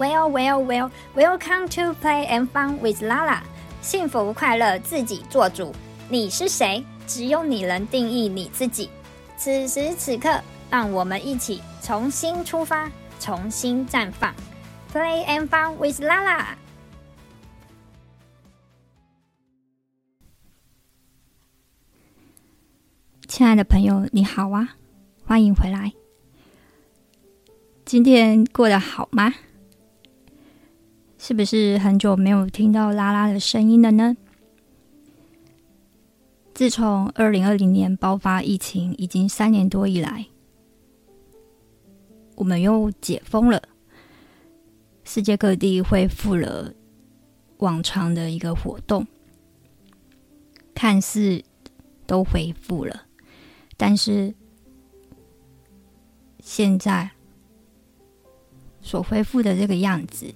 Well, well, well, welcome to play and fun with Lala。幸福快乐自己做主。你是谁？只有你能定义你自己。此时此刻，让我们一起重新出发，重新绽放。Play and fun with Lala。亲爱的朋友，你好啊，欢迎回来。今天过得好吗？是不是很久没有听到拉拉的声音了呢？自从二零二零年爆发疫情已经三年多以来，我们又解封了，世界各地恢复了往常的一个活动，看似都恢复了，但是现在所恢复的这个样子。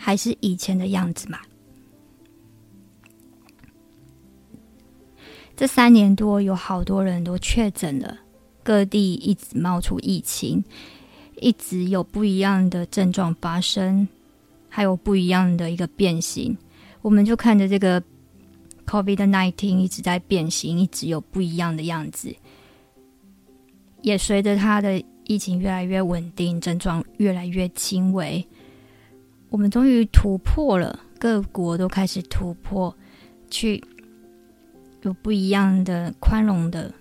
还是以前的样子嘛？这三年多，有好多人都确诊了，各地一直冒出疫情，一直有不一样的症状发生，还有不一样的一个变形。我们就看着这个 COVID-19 一直在变形，一直有不一样的样子，也随着它的疫情越来越稳定，症状越来越轻微。我们终于突破了，各国都开始突破，去有不一样的宽容的、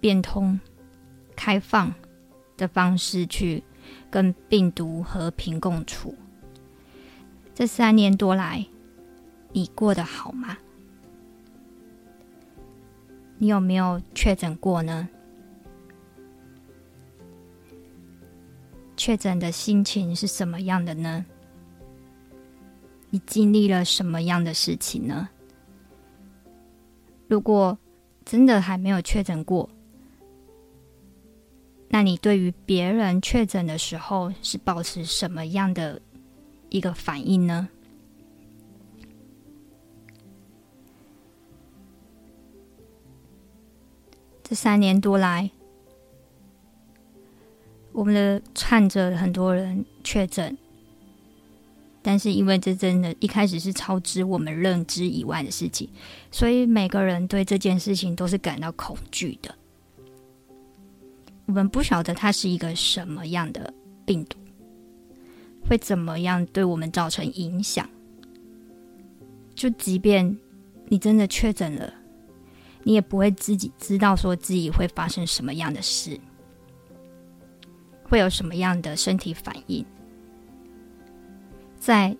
变通、开放的方式去跟病毒和平共处。这三年多来，你过得好吗？你有没有确诊过呢？确诊的心情是什么样的呢？你经历了什么样的事情呢？如果真的还没有确诊过，那你对于别人确诊的时候是保持什么样的一个反应呢？这三年多来，我们的看着很多人确诊。但是，因为这真的，一开始是超支我们认知以外的事情，所以每个人对这件事情都是感到恐惧的。我们不晓得它是一个什么样的病毒，会怎么样对我们造成影响。就即便你真的确诊了，你也不会自己知道说自己会发生什么样的事，会有什么样的身体反应。在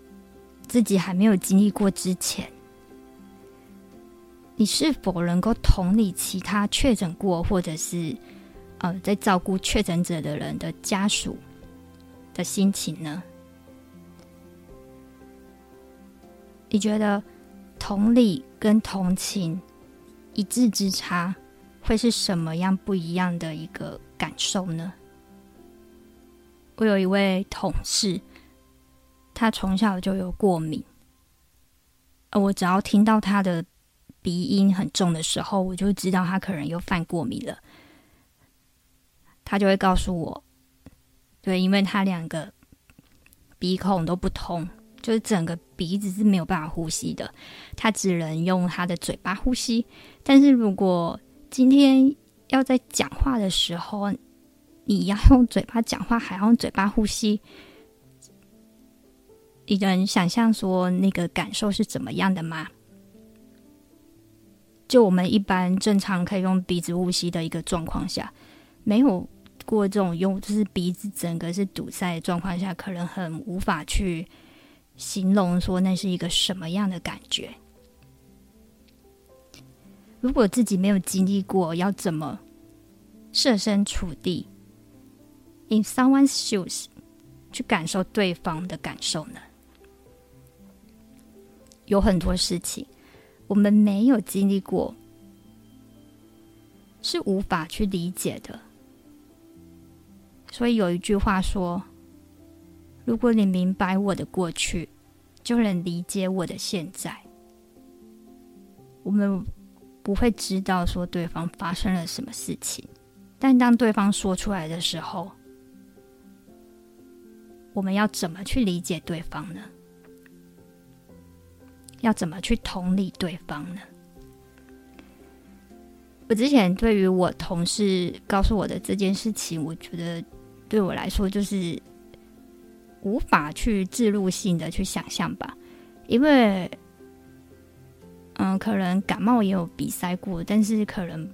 自己还没有经历过之前，你是否能够同理其他确诊过或者是呃在照顾确诊者的人的家属的心情呢？你觉得同理跟同情一字之差会是什么样不一样的一个感受呢？我有一位同事。他从小就有过敏，而我只要听到他的鼻音很重的时候，我就知道他可能又犯过敏了。他就会告诉我，对，因为他两个鼻孔都不通，就是整个鼻子是没有办法呼吸的，他只能用他的嘴巴呼吸。但是如果今天要在讲话的时候，你要用嘴巴讲话，还要用嘴巴呼吸。你能想象说那个感受是怎么样的吗？就我们一般正常可以用鼻子呼吸的一个状况下，没有过这种用，就是鼻子整个是堵塞的状况下，可能很无法去形容说那是一个什么样的感觉。如果自己没有经历过，要怎么设身处地 in someone's shoes 去感受对方的感受呢？有很多事情我们没有经历过，是无法去理解的。所以有一句话说：“如果你明白我的过去，就能理解我的现在。”我们不会知道说对方发生了什么事情，但当对方说出来的时候，我们要怎么去理解对方呢？要怎么去同理对方呢？我之前对于我同事告诉我的这件事情，我觉得对我来说就是无法去置入性的去想象吧，因为，嗯，可能感冒也有比赛过，但是可能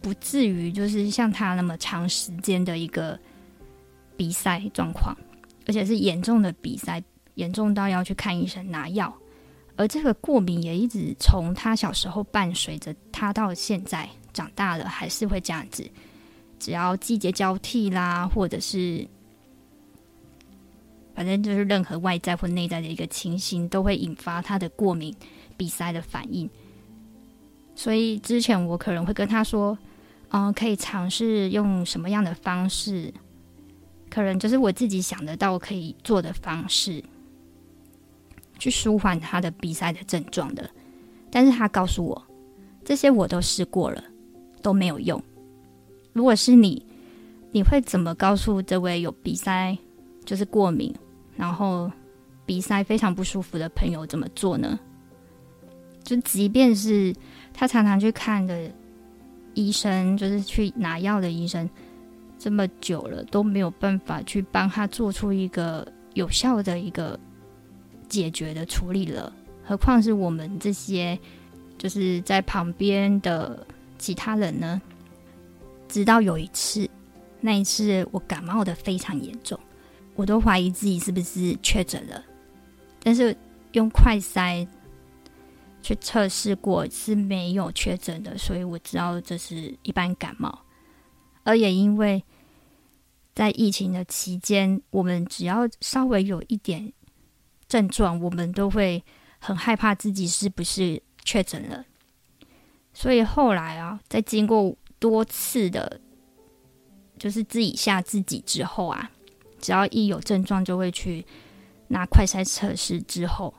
不至于就是像他那么长时间的一个比赛状况，而且是严重的比赛，严重到要去看医生拿药。而这个过敏也一直从他小时候伴随着他到现在长大了，还是会这样子。只要季节交替啦，或者是反正就是任何外在或内在的一个情形，都会引发他的过敏鼻塞的反应。所以之前我可能会跟他说：“嗯、可以尝试用什么样的方式？可能就是我自己想得到可以做的方式。”去舒缓他的鼻塞的症状的，但是他告诉我，这些我都试过了，都没有用。如果是你，你会怎么告诉这位有鼻塞，就是过敏，然后鼻塞非常不舒服的朋友怎么做呢？就即便是他常常去看的医生，就是去拿药的医生，这么久了都没有办法去帮他做出一个有效的一个。解决的处理了，何况是我们这些就是在旁边的其他人呢？直到有一次，那一次我感冒的非常严重，我都怀疑自己是不是确诊了，但是用快筛去测试过是没有确诊的，所以我知道这是一般感冒。而也因为在疫情的期间，我们只要稍微有一点。症状，我们都会很害怕自己是不是确诊了，所以后来啊，在经过多次的，就是自己吓自己之后啊，只要一有症状就会去拿快筛测试。之后，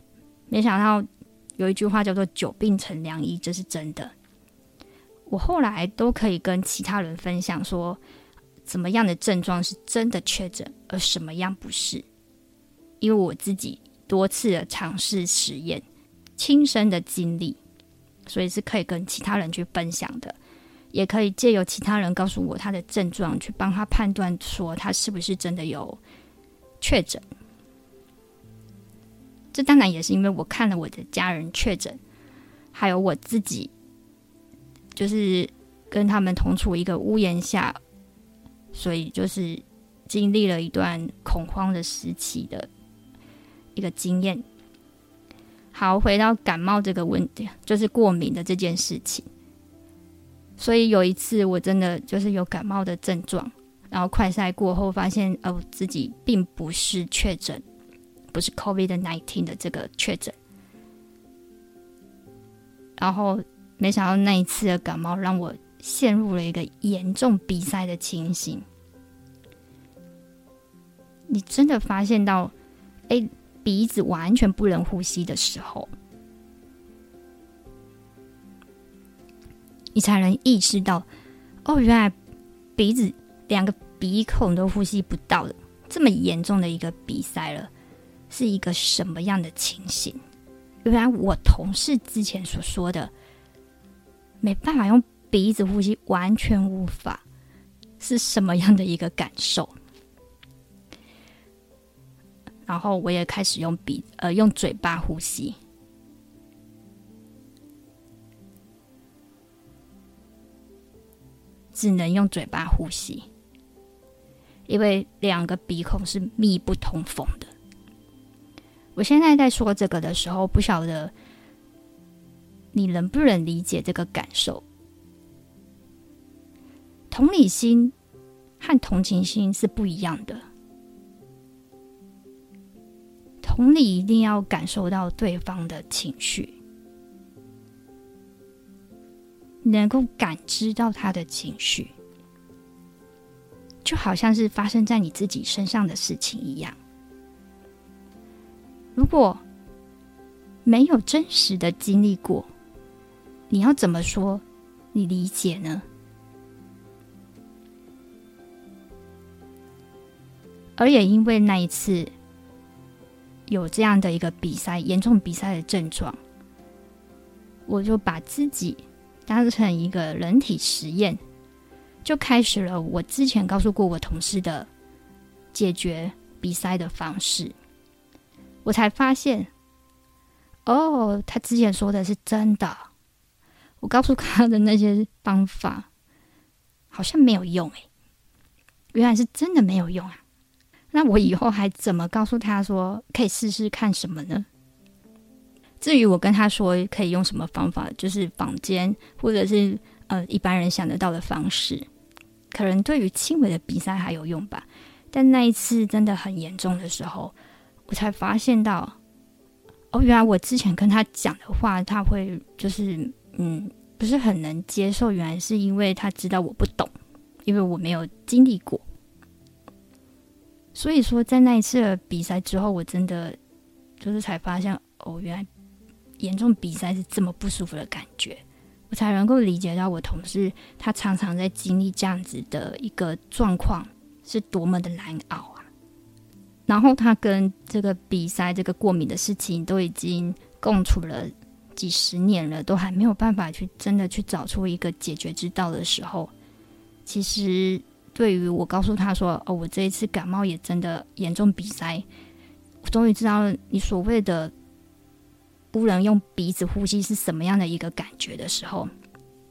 没想到有一句话叫做“久病成良医”，这是真的。我后来都可以跟其他人分享说，怎么样的症状是真的确诊，而什么样不是，因为我自己。多次的尝试实验，亲身的经历，所以是可以跟其他人去分享的，也可以借由其他人告诉我他的症状，去帮他判断说他是不是真的有确诊。这当然也是因为我看了我的家人确诊，还有我自己，就是跟他们同处一个屋檐下，所以就是经历了一段恐慌的时期的。一个经验。好，回到感冒这个问题，就是过敏的这件事情。所以有一次，我真的就是有感冒的症状，然后快筛过后发现，哦，自己并不是确诊，不是 COVID-19 的这个确诊。然后没想到那一次的感冒让我陷入了一个严重鼻塞的情形。你真的发现到，哎。鼻子完全不能呼吸的时候，你才能意识到，哦，原来鼻子两个鼻孔都呼吸不到的这么严重的一个鼻塞了，是一个什么样的情形？原来我同事之前所说的没办法用鼻子呼吸，完全无法，是什么样的一个感受？然后我也开始用鼻呃用嘴巴呼吸，只能用嘴巴呼吸，因为两个鼻孔是密不通风的。我现在在说这个的时候，不晓得你能不能理解这个感受？同理心和同情心是不一样的。同理，一定要感受到对方的情绪，能够感知到他的情绪，就好像是发生在你自己身上的事情一样。如果没有真实的经历过，你要怎么说你理解呢？而也因为那一次有这样的一个鼻塞，严重鼻塞的症状，我就把自己当成一个人体实验，就开始了我之前告诉过我同事的解决鼻塞的方式。我才发现，哦，他之前说的是真的。我告诉他的那些方法好像没有用诶，原来是真的没有用啊！那我以后还怎么告诉他说可以试试看什么呢？至于我跟他说可以用什么方法，就是坊间或者是呃一般人想得到的方式，可能对于轻微的鼻塞还有用吧。但那一次真的很严重的时候，我才发现到，哦，原来我之前跟他讲的话，他会就是。嗯，不是很能接受。原来是因为他知道我不懂，因为我没有经历过。所以说，在那一次的比赛之后，我真的就是才发现，哦，原来严重比赛是这么不舒服的感觉。我才能够理解到我同事他常常在经历这样子的一个状况是多么的难熬啊。然后他跟这个比赛这个过敏的事情都已经共处了。几十年了，都还没有办法去真的去找出一个解决之道的时候，其实对于我告诉他说：“哦，我这一次感冒也真的严重鼻塞，我终于知道你所谓的不能用鼻子呼吸是什么样的一个感觉的时候，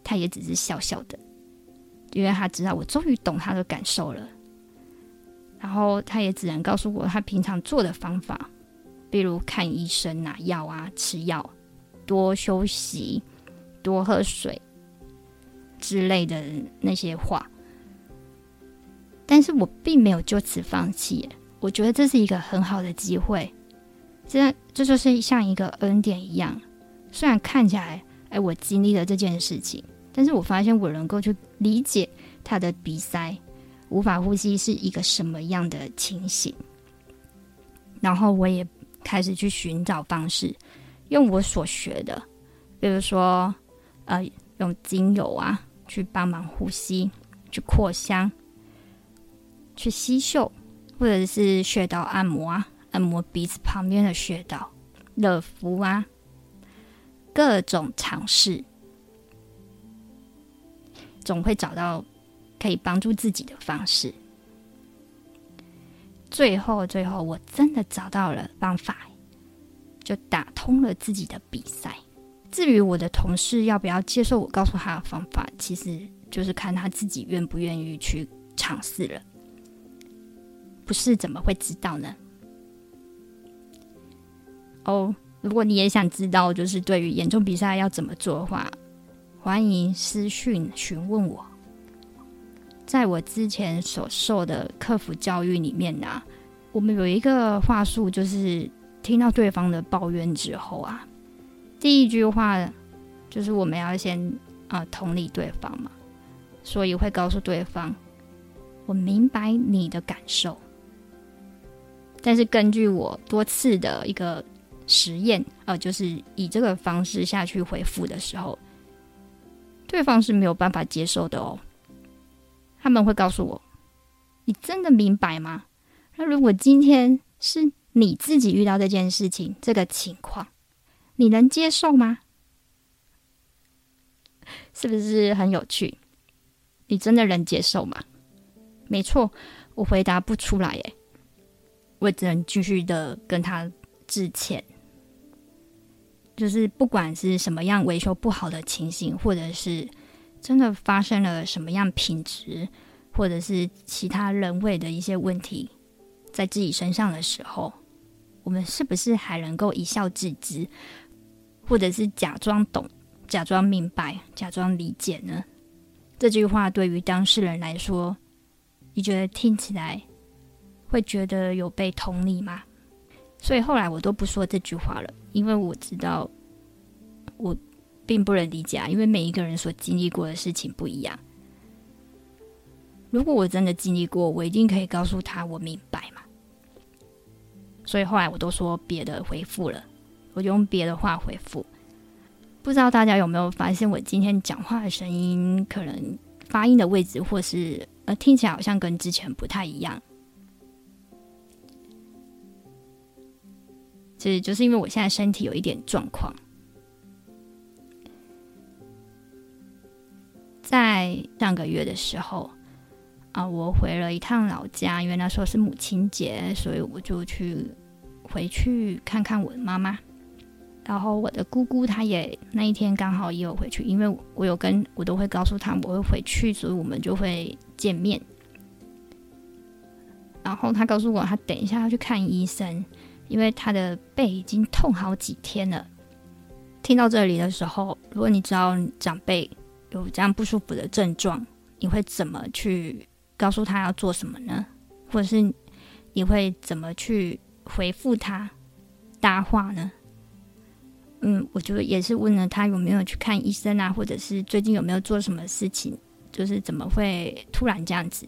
他也只是笑笑的，因为他知道我终于懂他的感受了。然后他也只能告诉我他平常做的方法，比如看医生拿药啊，吃药。”多休息，多喝水之类的那些话，但是我并没有就此放弃。我觉得这是一个很好的机会，这这就是像一个恩典一样。虽然看起来，哎，我经历了这件事情，但是我发现我能够去理解他的鼻塞、无法呼吸是一个什么样的情形，然后我也开始去寻找方式。用我所学的，比如说，呃，用精油啊，去帮忙呼吸，去扩香，去吸嗅，或者是穴道按摩啊，按摩鼻子旁边的穴道，热敷啊，各种尝试，总会找到可以帮助自己的方式。最后，最后，我真的找到了方法。就打通了自己的鼻塞。至于我的同事要不要接受我告诉他的方法，其实就是看他自己愿不愿意去尝试了。是怎么会知道呢？哦，如果你也想知道，就是对于严重比赛要怎么做的话，欢迎私讯询问我。在我之前所受的客服教育里面呢、我们有一个话术就是。听到对方的抱怨之后啊，第一句话就是我们要先啊、同理对方嘛，所以会告诉对方，我明白你的感受，但是根据我多次的一个实验，呃，就是以这个方式下去回复的时候，对方是没有办法接受的哦。他们会告诉我，你真的明白吗？那如果今天是。你自己遇到这件事情，这个情况，你能接受吗？是不是很有趣？你真的能接受吗？没错，我回答不出来耶，我只能继续的跟他致歉。就是不管是什么样维修不好的情形，或者是真的发生了什么样品质，或者是其他人为的一些问题，在自己身上的时候。我们是不是还能够一笑置之，或者是假装懂、假装明白、假装理解呢？这句话对于当事人来说，你觉得听起来会觉得有被同理吗？所以后来我都不说这句话了，因为我知道我并不能理解啊，因为每一个人所经历过的事情不一样。如果我真的经历过，我一定可以告诉他我明白嘛。所以后来我都说别的回复了，我就用别的话回复。不知道大家有没有发现，我今天讲话的声音可能发音的位置，或是呃听起来好像跟之前不太一样。其实就是因为我现在身体有一点状况。在上个月的时候啊，我回了一趟老家，因为那时候是母亲节，所以我就去回去看看我的妈妈。然后我的姑姑她也那一天刚好也有回去，因为我有跟我都会告诉她我会回去，所以我们就会见面。然后她告诉我，她等一下要去看医生，因为他的背已经痛好几天了。听到这里的时候，如果你知道长辈有这样不舒服的症状，你会怎么去告诉他要做什么呢？或者是你会怎么去回复他搭话呢？嗯，我就也是问了他有没有去看医生啊，或者是最近有没有做什么事情，就是怎么会突然这样子？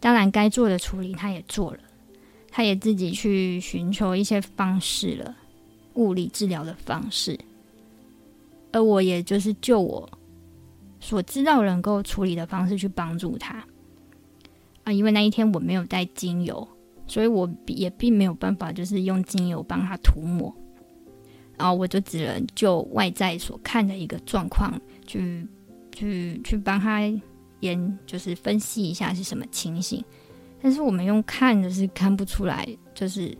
当然，该做的处理他也做了，他也自己去寻求一些方式了，物理治疗的方式，而我也就是就我所知道能够处理的方式去帮助他啊，因为那一天我没有带精油，所以我也并没有办法就是用精油帮他涂抹。然后我就只能就外在所看的一个状况去去去帮他研，就是分析一下是什么情形。但是我们用看的是看不出来，就是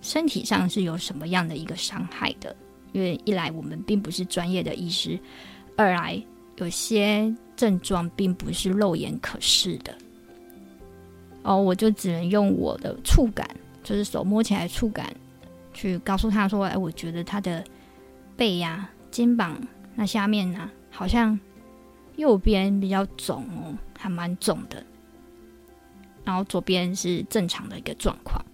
身体上是有什么样的一个伤害的。因为一来我们并不是专业的医师，二来有些症状并不是肉眼可视的。哦，我就只能用我的触感，就是手摸起来触感。去告诉他说：“哎，我觉得他的背呀、肩膀那下面呢、好像右边比较肿哦，还蛮肿的。然后左边是正常的一个状况。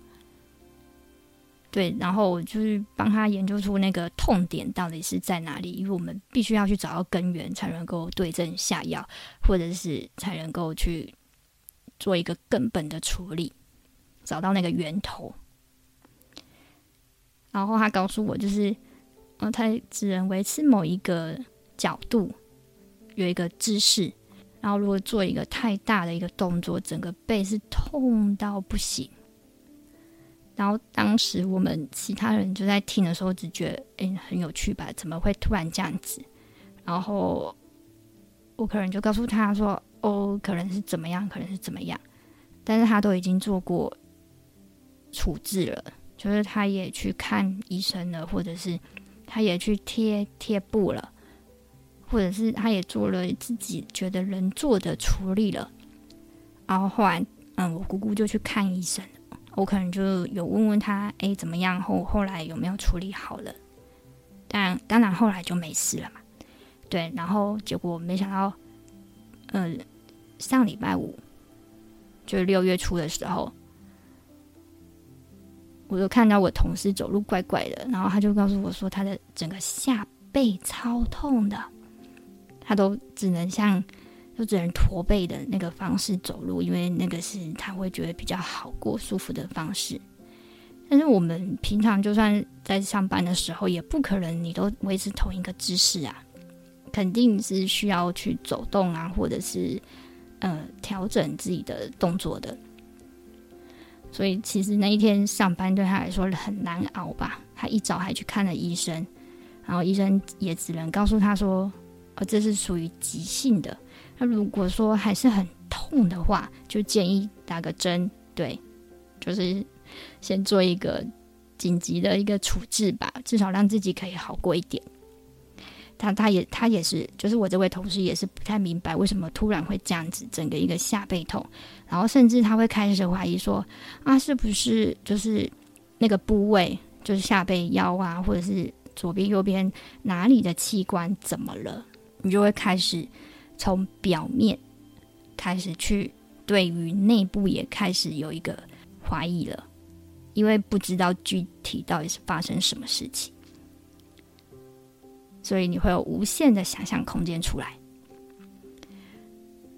对，然后我就是帮他研究出那个痛点到底是在哪里，因为我们必须要去找到根源，才能够对症下药，或者是才能够去做一个根本的处理，找到那个源头。”然后他告诉我，就是，呃，他只能维持某一个角度，有一个姿势。然后如果做一个太大的一个动作，整个背是痛到不行。然后当时我们其他人就在听的时候，只觉得，哎，很有趣吧？怎么会突然这样子？然后我可能就告诉他说，哦，可能是怎么样，可能是怎么样。但是他都已经做过处置了。就是他也去看医生了，或者是他也去贴贴布了，或者是他也做了自己觉得能做的处理了。然后后来，嗯，我姑姑就去看医生，我可能就有问问他，哎，怎么样？后后来有没有处理好了？但当然后来就没事了嘛。对，然后结果没想到，嗯，上礼拜五，就是六月初的时候。我就看到我同事走路怪怪的，然后他就告诉我说，他的整个下背超痛的，他都只能像，就只能驼背的那个方式走路，因为那个是他会觉得比较好过、舒服的方式。但是我们平常就算在上班的时候，也不可能你都维持同一个姿势啊，肯定是需要去走动啊，或者是呃调整自己的动作的。所以其实那一天上班对他来说很难熬吧？他一早还去看了医生，然后医生也只能告诉他说：“哦，这是属于急性的。那如果说还是很痛的话，就建议打个针，对，就是先做一个紧急的一个处置吧，至少让自己可以好过一点。”他他也他也是，就是我这位同事也是不太明白为什么突然会这样子，整个一个下背痛，然后甚至他会开始怀疑说啊，是不是就是那个部位，就是下背腰啊，或者是左边右边哪里的器官怎么了？你就会开始从表面开始去对于内部也开始有一个怀疑了，因为不知道具体到底是发生什么事情。所以你会有无限的想象空间出来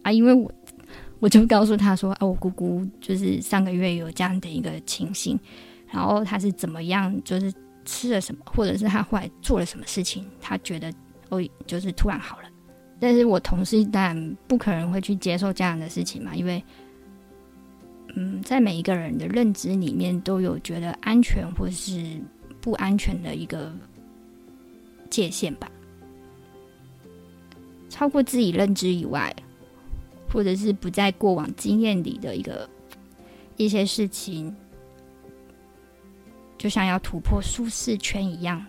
啊！因为我我就告诉他说啊，我姑姑就是上个月有这样的一个情形，然后他是怎么样，就是吃了什么，或者是他后来做了什么事情，他觉得哦，就是突然好了。但是我同事当然不可能会去接受这样的事情嘛，因为嗯，在每一个人的认知里面都有觉得安全或是不安全的一个界限吧。超过自己认知以外，或者是不在过往经验里的一个一些事情，就像要突破舒适圈一样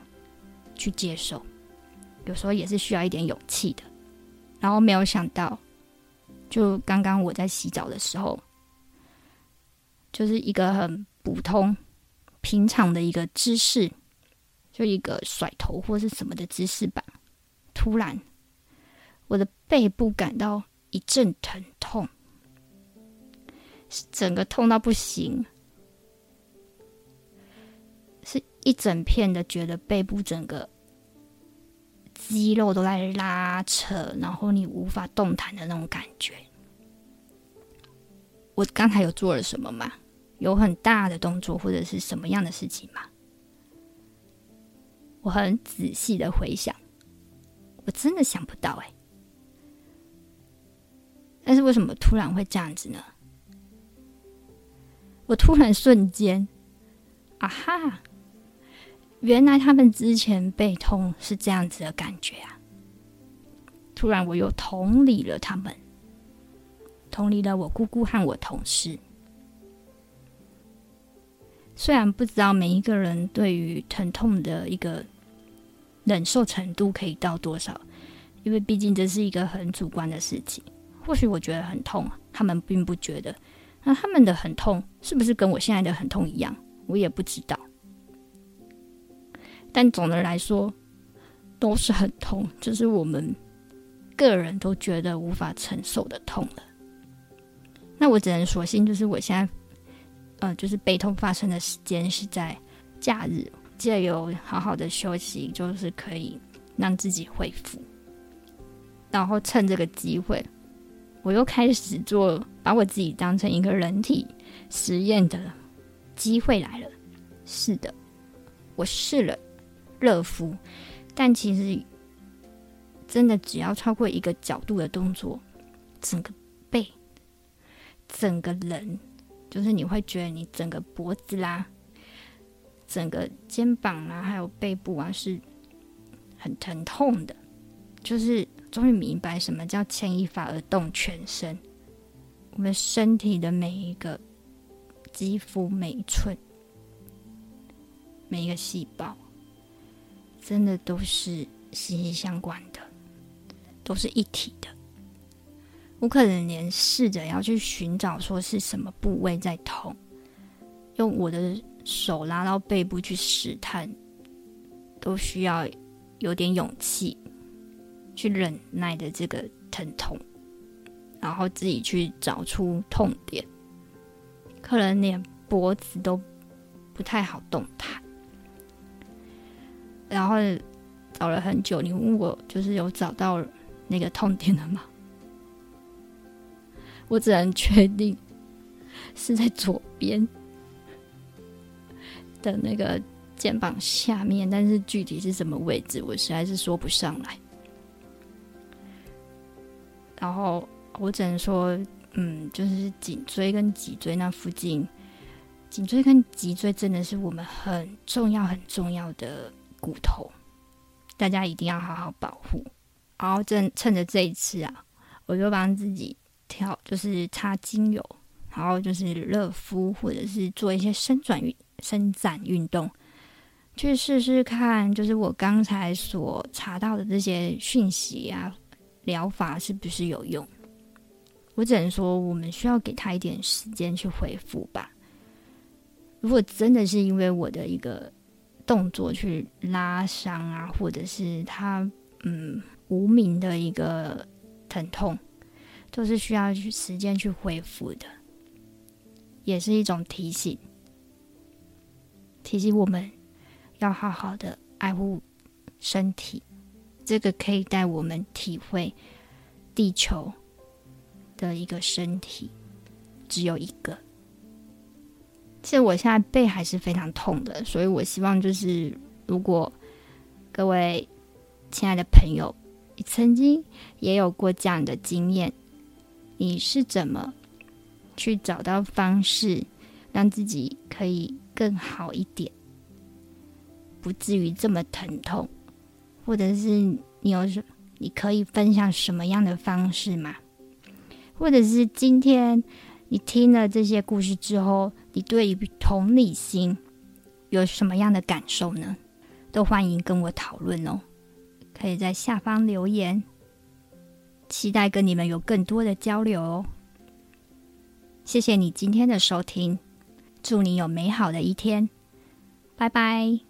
去接受，有时候也是需要一点勇气的。然后没有想到，就刚刚我在洗澡的时候，就是一个很普通、平常的一个姿势，就一个甩头或是什么的姿势吧。突然，我的背部感到一阵疼痛，整个痛到不行，是一整片的，觉得背部整个。肌肉都在拉扯，然后你无法动弹的那种感觉。我刚才有做了什么吗？有很大的动作或者是什么样的事情吗？我很仔细的回想，我真的想不到哎。但是为什么突然会这样子呢？我突然瞬间，啊哈！原来他们之前背痛是这样子的感觉啊！突然我又同理了他们，同理了我姑姑和我同事。虽然不知道每一个人对于疼痛的一个忍受程度可以到多少，因为毕竟这是一个很主观的事情。或许我觉得很痛，他们并不觉得。那他们的很痛是不是跟我现在的很痛一样？我也不知道。但总的来说，都是很痛，就是我们个人都觉得无法承受的痛了。那我只能索性，就是我现在，呃，就是悲痛发生的时间是在假日，借由好好的休息，就是可以让自己恢复。然后趁这个机会，我又开始做把我自己当成一个人体实验的机会来了。是的，我试了。热敷，但其实真的只要超过一个角度的动作，整个背、整个人，就是你会觉得你整个脖子啦、整个肩膀啦，还有背部啊，是很疼痛的。就是终于明白什么叫牵一发而动全身，我们身体的每一个肌肤、每一寸、每一个细胞。真的都是息息相关的，都是一体的。我可能连试着要去寻找说是什么部位在痛，用我的手拉到背部去试探，都需要有点勇气去忍耐的这个疼痛，然后自己去找出痛点。可能连脖子都不太好动弹。然后找了很久，你问我就是有找到那个痛点了吗？我只能确定是在左边的那个肩膀下面，但是具体是什么位置，我实在是说不上来。然后我只能说，嗯，就是颈椎跟脊椎那附近，颈椎跟脊椎真的是我们很重要、很重要的。骨头，大家一定要好好保护。然后正趁着这一次啊，我就帮自己调，就是擦精油，然后就是热敷，或者是做一些伸转运、伸展运动，去试试看，就是我刚才所查到的这些讯息啊，疗法是不是有用？我只能说，我们需要给他一点时间去恢复吧。如果真的是因为我的一个。动作去拉伤啊，或者是他嗯无名的一个疼痛，都是需要去时间去恢复的，也是一种提醒，提醒我们要好好的爱护身体，这个可以带我们体会地球的一个身体只有一个。其实我现在背还是非常痛的，所以我希望就是，如果各位亲爱的朋友，你曾经也有过这样的经验，你是怎么去找到方式，让自己可以更好一点，不至于这么疼痛，或者是你有什你可以分享什么样的方式吗？或者是今天你听了这些故事之后，你对于同理心有什么样的感受呢？都欢迎跟我讨论哦，可以在下方留言，期待跟你们有更多的交流哦。谢谢你今天的收听，祝你有美好的一天，拜拜。